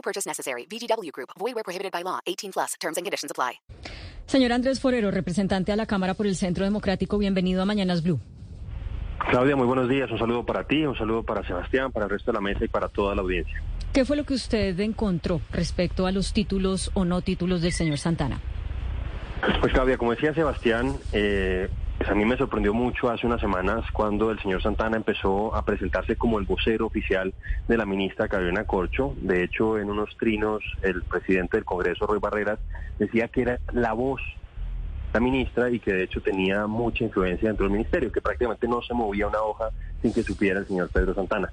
No purchase necessary. VGW Group. Void where prohibited by law. 18 plus. Terms and conditions apply. Señor Andrés Forero, representante a la Cámara por el Centro Democrático, bienvenido a Mañanas Blue. Claudia, muy buenos días. Un saludo para ti, un saludo para Sebastián, para el resto de la mesa y para toda la audiencia. ¿Qué fue lo que usted encontró respecto a los títulos o no títulos del señor Santana? Pues Claudia, como decía Sebastián, eh, pues a mí me sorprendió mucho hace unas semanas cuando el señor Santana empezó a presentarse como el vocero oficial de la ministra Carolina Corcho. De hecho, en unos trinos, el presidente del Congreso, Roy Barreras, decía que era la voz de la ministra y que de hecho tenía mucha influencia dentro del ministerio, que prácticamente no se movía una hoja sin que supiera el señor Pedro Santana.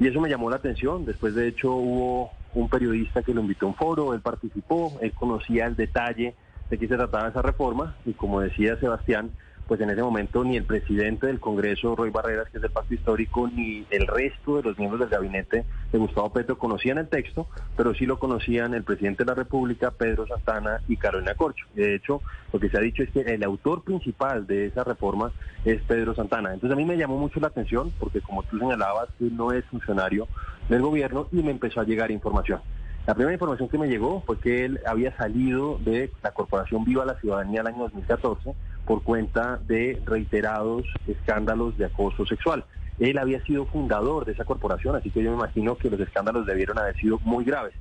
Y eso me llamó la atención. Después, de hecho, hubo un periodista que lo invitó a un foro, él participó, él conocía el detalle de qué se trataba esa reforma y como decía Sebastián, pues en ese momento ni el presidente del Congreso, Roy Barreras, que es del pacto histórico, ni el resto de los miembros del gabinete de Gustavo Petro conocían el texto, pero sí lo conocían el presidente de la República, Pedro Santana y Carolina Corcho. De hecho, lo que se ha dicho es que el autor principal de esa reforma es Pedro Santana. Entonces a mí me llamó mucho la atención, porque como tú señalabas, él no es funcionario del gobierno y me empezó a llegar información. La primera información que me llegó fue que él había salido de la Corporación Viva la Ciudadanía el año 2014 por cuenta de reiterados escándalos de acoso sexual. Él había sido fundador de esa corporación, así que yo me imagino que los escándalos debieron haber sido muy graves.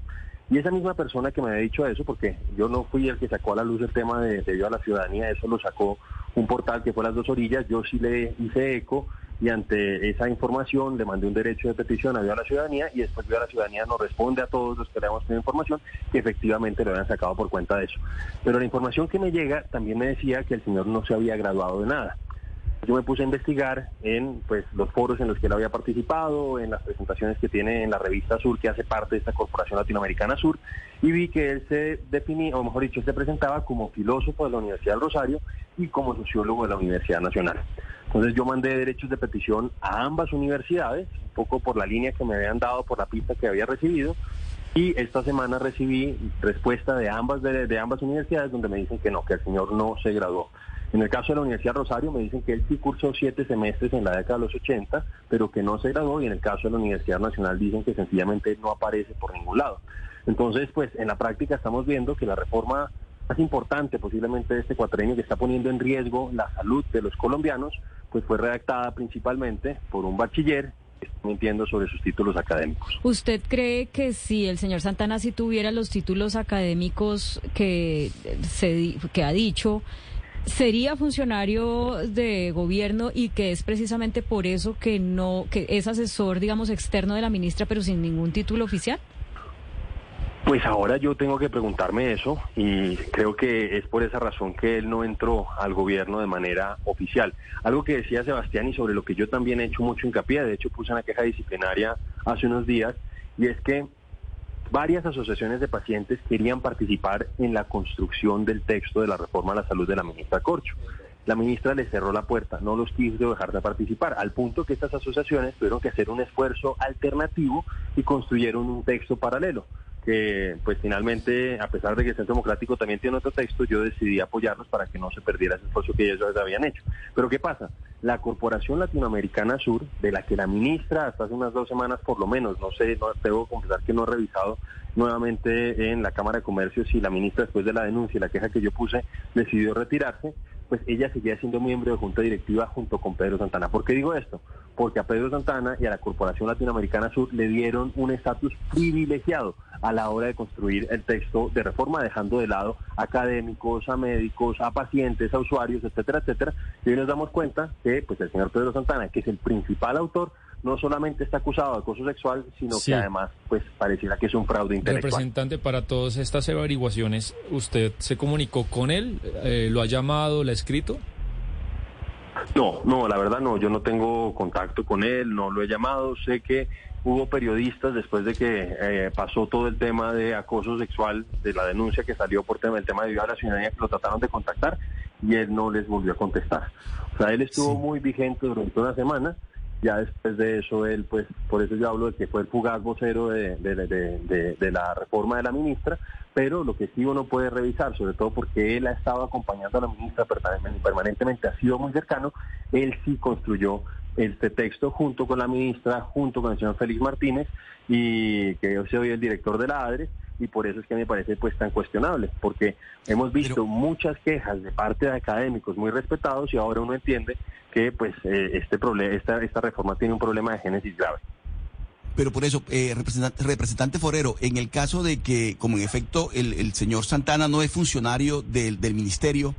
Y esa misma persona que me había dicho eso, porque yo no fui el que sacó a la luz el tema de, de Viva la Ciudadanía, eso lo sacó un portal que fue Las Dos Orillas, yo sí le hice eco y ante esa información le mandé un derecho de petición a la Ciudadanía y después Viva la Ciudadanía nos responde a todos los que le hemos tenido información que efectivamente lo habían sacado por cuenta de eso. Pero la información que me llega también me decía que el señor no se había graduado de nada. Yo me puse a investigar en pues los foros en los que él había participado, en las presentaciones que tiene en la revista Sur, que hace parte de esta Corporación Latinoamericana Sur, y vi que él se definía, o mejor dicho, se presentaba como filósofo de la Universidad del Rosario y como sociólogo de la Universidad Nacional. Entonces yo mandé derechos de petición a ambas universidades, un poco por la línea que me habían dado, por la pista que había recibido, y esta semana recibí respuesta de ambas, de, ambas universidades donde me dicen que no, que el señor no se graduó. En el caso de la Universidad Rosario me dicen que él sí cursó siete semestres en la década de los 80, pero que no se graduó y en el caso de la Universidad Nacional dicen que sencillamente no aparece por ningún lado. Entonces, pues en la práctica estamos viendo que la reforma más importante posiblemente de este cuatrenio que está poniendo en riesgo la salud de los colombianos, pues fue redactada principalmente por un bachiller que está mintiendo sobre sus títulos académicos. ¿Usted cree que si el señor Santana si tuviera los títulos académicos que, se, que ha dicho, sería funcionario de gobierno y que es precisamente por eso que no que es asesor digamos externo de la ministra pero sin ningún título oficial pues ahora yo tengo que preguntarme eso y creo que es por esa razón que él no entró al gobierno de manera oficial. Algo que decía Sebastián y sobre lo que yo también he hecho mucho hincapié, de hecho puse una queja disciplinaria hace unos días, y es que varias asociaciones de pacientes querían participar en la construcción del texto de la reforma a la salud de la ministra Corcho. La ministra le cerró la puerta, no los quiso dejar de participar, al punto que estas asociaciones tuvieron que hacer un esfuerzo alternativo y construyeron un texto paralelo que pues finalmente, a pesar de que el Centro Democrático también tiene otro texto, yo decidí apoyarlos para que no se perdiera ese esfuerzo que ellos habían hecho. Pero ¿qué pasa? La Corporación Latinoamericana Sur, de la que la ministra hasta hace unas dos semanas por lo menos, no sé, no, debo confesar que no he revisado nuevamente en la Cámara de Comercio si la ministra después de la denuncia y la queja que yo puse decidió retirarse, pues ella seguía siendo miembro de junta directiva junto con Pedro Santana. ¿Por qué digo esto? Porque a Pedro Santana y a la Corporación Latinoamericana Sur le dieron un estatus privilegiado a la hora de construir el texto de reforma, dejando de lado académicos, a médicos, a pacientes, a usuarios, etcétera, etcétera. Y hoy nos damos cuenta que pues el señor Pedro Santana, que es el principal autor, no solamente está acusado de acoso sexual, sino Sí. que además pues pareciera que es un fraude intelectual. Representante, para todas estas averiguaciones, ¿usted se comunicó con él? Eh, ¿Lo ha llamado? ¿Le ha escrito? No, no, la verdad no, yo no tengo contacto con él, no lo he llamado, sé que hubo periodistas después de que eh, pasó todo el tema de acoso sexual, de la denuncia que salió por tema, el tema de violar a la ciudadanía, que lo trataron de contactar y él no les volvió a contestar. O sea, él estuvo muy vigente durante una semana, ya después de eso él, pues, por eso yo hablo de que fue el fugaz vocero de, de, de, la reforma de la ministra, pero lo que sí uno puede revisar, sobre todo porque él ha estado acompañando a la ministra permanentemente, ha sido muy cercano, él sí construyó este texto junto con la ministra, junto con el señor Félix Martínez, y que yo soy el director de la ADRE, y por eso es que me parece pues tan cuestionable, porque hemos visto muchas quejas de parte de académicos muy respetados y ahora uno entiende que pues eh, este problema, esta, esta reforma tiene un problema de génesis grave. Pero por eso, eh, representante, representante, Forero, en el caso de que, como en efecto el, señor Santana no es funcionario del, del, ministerio,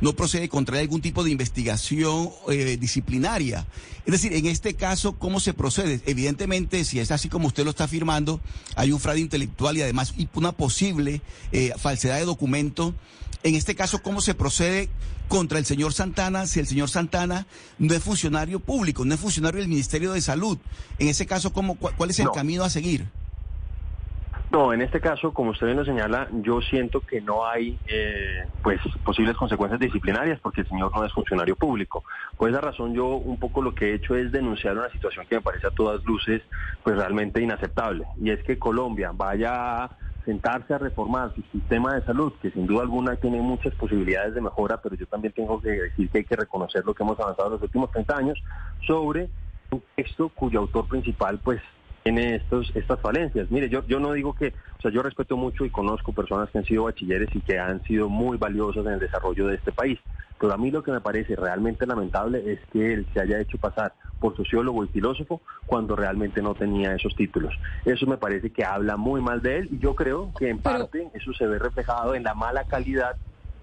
no procede contra algún tipo de investigación eh, disciplinaria. Es decir, en este caso, ¿cómo se procede? Evidentemente, si es así como usted lo está afirmando, hay un fraude intelectual y además una posible eh, falsedad de documento. En este caso, ¿cómo se procede contra el señor Santana si el señor Santana no es funcionario público, no es funcionario del Ministerio de Salud? En ese caso, ¿cómo, ¿cuál es el no. camino a seguir? No, en este caso, como usted bien lo señala, yo siento que no hay eh, pues posibles consecuencias disciplinarias porque el señor no es funcionario público. Por esa razón yo un poco lo que he hecho es denunciar una situación que me parece a todas luces pues realmente inaceptable y es que Colombia vaya a sentarse a reformar su sistema de salud, que sin duda alguna tiene muchas posibilidades de mejora, pero yo también tengo que decir que hay que reconocer lo que hemos avanzado en los últimos 30 años sobre un texto cuyo autor principal pues tiene estos, estas falencias. Mire, yo, yo no digo que, o sea, yo respeto mucho y conozco personas que han sido bachilleres y que han sido muy valiosas en el desarrollo de este país, pero a mí lo que me parece realmente lamentable es que él se haya hecho pasar por sociólogo y filósofo cuando realmente no tenía esos títulos. Eso me parece que habla muy mal de él y yo creo que en parte eso se ve reflejado en la mala calidad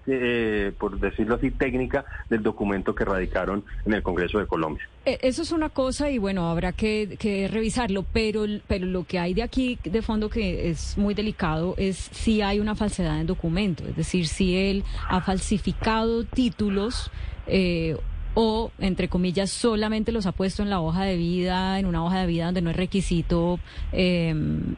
eh, por decirlo así, técnica del documento que radicaron en el Congreso de Colombia. Eso es una cosa y bueno, habrá que, revisarlo, pero, pero lo que hay de aquí de fondo que es muy delicado es si hay una falsedad en documento, es decir, si él ha falsificado títulos. Eh, o, entre comillas, solamente los ha puesto en la hoja de vida, en una hoja de vida donde no es requisito, eh,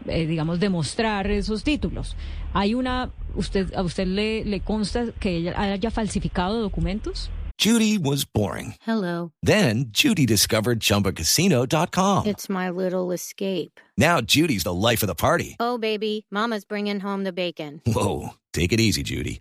digamos, demostrar esos títulos. ¿Hay una, usted, a usted le, le consta que ella haya falsificado documentos? Judy was boring. Hello. Then Judy discovered ChumbaCasino.com. It's my little escape. Now Judy's the life of the party. Oh, baby, mama's bringing home the bacon. Whoa, take it easy, Judy.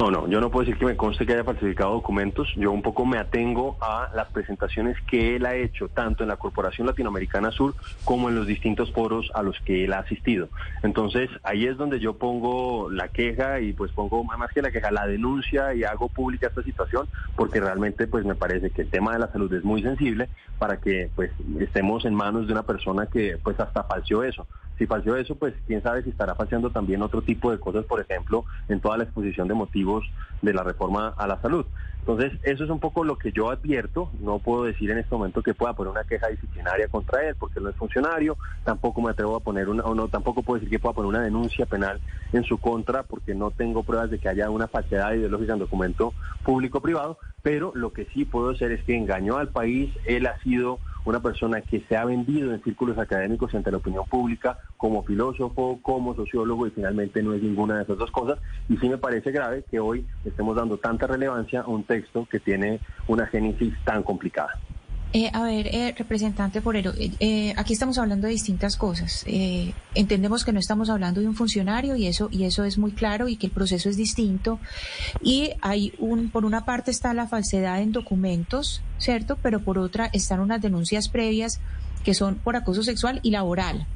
No, no, yo no puedo decir que me conste que haya falsificado documentos. Yo un poco me atengo a las presentaciones que él ha hecho, tanto en la Corporación Latinoamericana Sur como en los distintos foros a los que él ha asistido. Entonces, ahí es donde yo pongo la queja y pues pongo más que la queja, la denuncia y hago pública esta situación, porque realmente pues me parece que el tema de la salud es muy sensible para que pues estemos en manos de una persona que pues hasta falseó eso. Si falseó eso, pues quién sabe si estará falseando también otro tipo de cosas, por ejemplo, en toda la exposición de motivos de la reforma a la salud. Entonces, eso es un poco lo que yo advierto. No puedo decir en este momento que pueda poner una queja disciplinaria contra él, porque él no es funcionario. Tampoco me atrevo a poner una, o no, tampoco puedo decir que pueda poner una denuncia penal en su contra, porque no tengo pruebas de que haya una falsedad ideológica en documento público-privado. Pero lo que sí puedo hacer es que engañó al país. Él ha sido una persona que se ha vendido en círculos académicos ante la opinión pública como filósofo, como sociólogo y finalmente no es ninguna de esas dos cosas. Y sí me parece grave que hoy estemos dando tanta relevancia a un texto que tiene una génesis tan complicada. Eh, a ver, eh, representante Forero, eh, eh, aquí estamos hablando de distintas cosas. Eh, entendemos que no estamos hablando de un funcionario y eso y eso es muy claro y que el proceso es distinto. Y hay un, por una parte está la falsedad en documentos, cierto, pero por otra están unas denuncias previas que son por acoso sexual y laboral.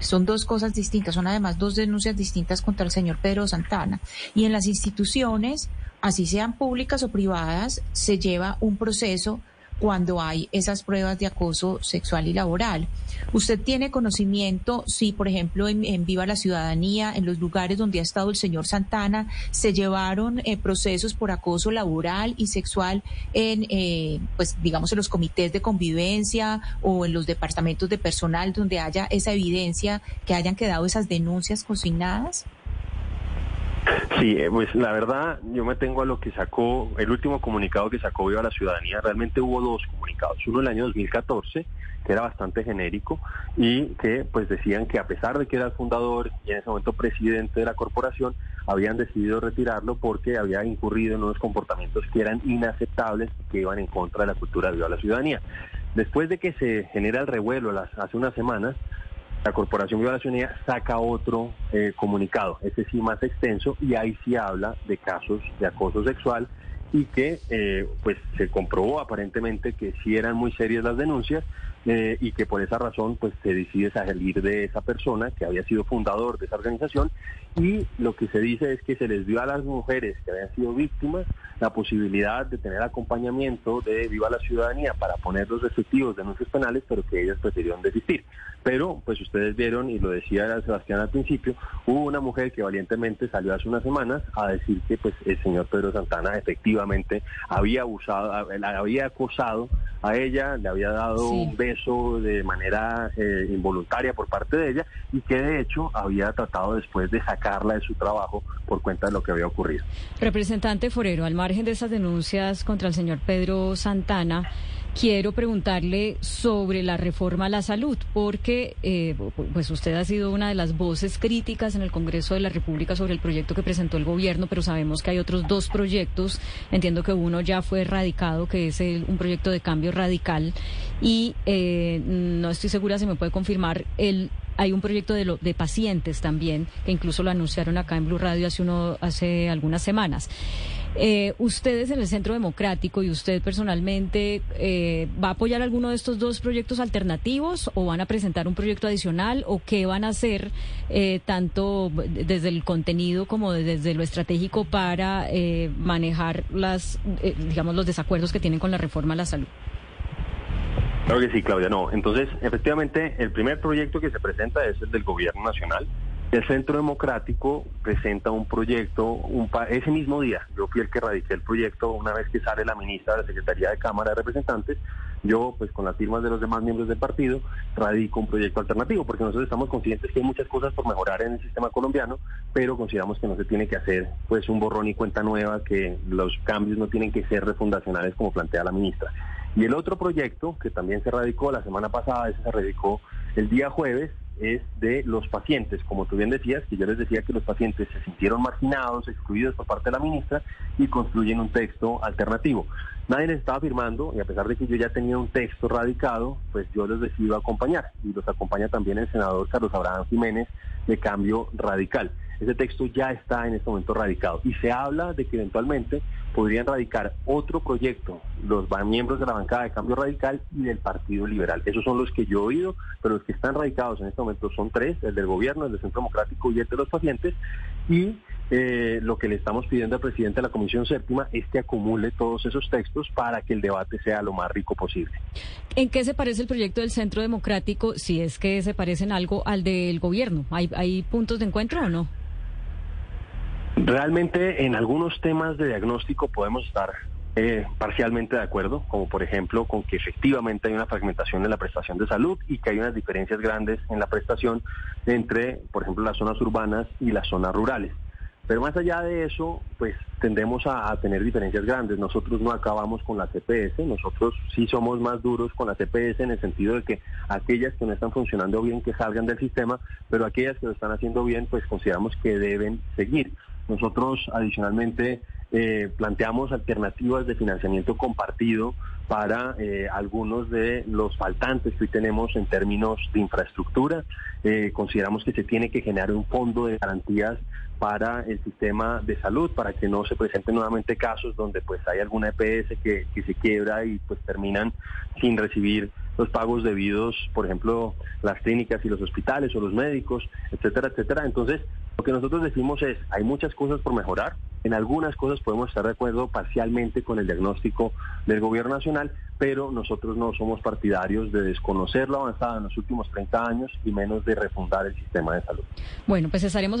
Son dos cosas distintas, son además dos denuncias distintas contra el señor Pedro Santana. Y en las instituciones, así sean públicas o privadas, se lleva un proceso cuando hay esas pruebas de acoso sexual y laboral. ¿Usted tiene conocimiento si, por ejemplo, en, Viva la Ciudadanía, en los lugares donde ha estado el señor Santana, se llevaron eh, procesos por acoso laboral y sexual en, eh, pues, digamos, en los comités de convivencia o en los departamentos de personal donde haya esa evidencia que hayan quedado esas denuncias consignadas? Sí, eh, pues la verdad, yo me tengo a lo que sacó, el último comunicado que sacó Viva la Ciudadanía, realmente hubo dos comunicados, uno el año 2014, que era bastante genérico, y que pues decían que a pesar de que era el fundador y en ese momento presidente de la corporación, habían decidido retirarlo porque había incurrido en unos comportamientos que eran inaceptables y que iban en contra de la cultura de Viva la Ciudadanía. Después de que se genera el revuelo hace unas semanas, la Corporación Viva la saca otro eh, comunicado, ese sí más extenso, y ahí sí habla de casos de acoso sexual y que eh, pues se comprobó aparentemente que sí eran muy serias las denuncias eh, y que por esa razón pues se decide salir de esa persona que había sido fundador de esa organización y lo que se dice es que se les dio a las mujeres que habían sido víctimas la posibilidad de tener acompañamiento de Viva la Ciudadanía para poner los respectivos denuncias penales, pero que ellas prefirieron desistir. Pero, pues ustedes vieron, y lo decía Sebastián al principio, hubo una mujer que valientemente salió hace unas semanas a decir que pues el señor Pedro Santana efectivamente había abusado, había acosado a ella, le había dado un beso de manera eh, involuntaria por parte de ella y que de hecho había tratado después de sacarla de su trabajo por cuenta de lo que había ocurrido. Representante Forero, al margen de esas denuncias contra el señor Pedro Santana, quiero preguntarle sobre la reforma a la salud, porque eh, pues usted ha sido una de las voces críticas en el Congreso de la República sobre el proyecto que presentó el gobierno, pero sabemos que hay otros dos proyectos. Entiendo que uno ya fue erradicado, que es un proyecto de cambio radical, y eh, no estoy segura si me puede confirmar el hay un proyecto de, de pacientes también, que incluso lo anunciaron acá en Blue Radio hace, uno, hace algunas semanas. Eh, ustedes en el Centro Democrático y usted personalmente, eh, ¿va a apoyar alguno de estos dos proyectos alternativos o van a presentar un proyecto adicional o qué van a hacer eh, tanto desde el contenido como desde lo estratégico para manejar las, digamos, los desacuerdos que tienen con la reforma a la salud? Claro que sí, Claudia. No, entonces, efectivamente, el primer proyecto que se presenta es el del Gobierno Nacional el Centro Democrático presenta un proyecto un ese mismo día. Yo fui el que radiqué el proyecto una vez que sale la ministra de la Secretaría de Cámara de Representantes. Yo, pues con las firmas de los demás miembros del partido, radico un proyecto alternativo, porque nosotros estamos conscientes que hay muchas cosas por mejorar en el sistema colombiano, pero consideramos que no se tiene que hacer pues un borrón y cuenta nueva, que los cambios no tienen que ser refundacionales como plantea la ministra. Y el otro proyecto, que también se radicó la semana pasada, ese se radicó el día jueves, es de los pacientes, como tú bien decías, que yo les decía que los pacientes se sintieron marginados, excluidos por parte de la ministra y construyen un texto alternativo. Nadie les estaba firmando y a pesar de que yo ya tenía un texto radicado, pues yo les decido acompañar y los acompaña también el senador Carlos Abraham Jiménez de Cambio Radical. Ese texto ya está en este momento radicado y se habla de que eventualmente podrían radicar otro proyecto los miembros de la bancada de Cambio Radical y del Partido Liberal. Esos son los que yo he oído, pero los que están radicados en este momento son tres, el del gobierno, el del Centro Democrático y el de los pacientes. Y eh, lo que le estamos pidiendo al presidente de la Comisión Séptima es que acumule todos esos textos para que el debate sea lo más rico posible. ¿En qué se parece el proyecto del Centro Democrático, si es que se parecen algo al del gobierno? ¿Hay, hay puntos de encuentro o no? Realmente en algunos temas de diagnóstico podemos estar eh, parcialmente de acuerdo, como por ejemplo con que efectivamente hay una fragmentación en la prestación de salud y que hay unas diferencias grandes en la prestación entre, por ejemplo, las zonas urbanas y las zonas rurales. Pero más allá de eso, pues tendemos a, tener diferencias grandes. Nosotros no acabamos con la CPS, nosotros sí somos más duros con la CPS en el sentido de que aquellas que no están funcionando bien que salgan del sistema, pero aquellas que lo están haciendo bien, pues consideramos que deben seguir. Nosotros adicionalmente eh, planteamos alternativas de financiamiento compartido para eh, algunos de los faltantes que hoy tenemos en términos de infraestructura. Eh, consideramos que se tiene que generar un fondo de garantías para el sistema de salud, para que no se presenten nuevamente casos donde pues hay alguna EPS que, que se quiebra y pues terminan sin recibir los pagos debidos, por ejemplo, las clínicas y los hospitales o los médicos, etcétera, etcétera. Entonces, lo que nosotros decimos es, hay muchas cosas por mejorar, En algunas cosas podemos estar de acuerdo parcialmente con el diagnóstico del gobierno nacional, pero nosotros no somos partidarios de desconocer la avanzada en los últimos 30 años y menos de refundar el sistema de salud. Bueno, pues estaremos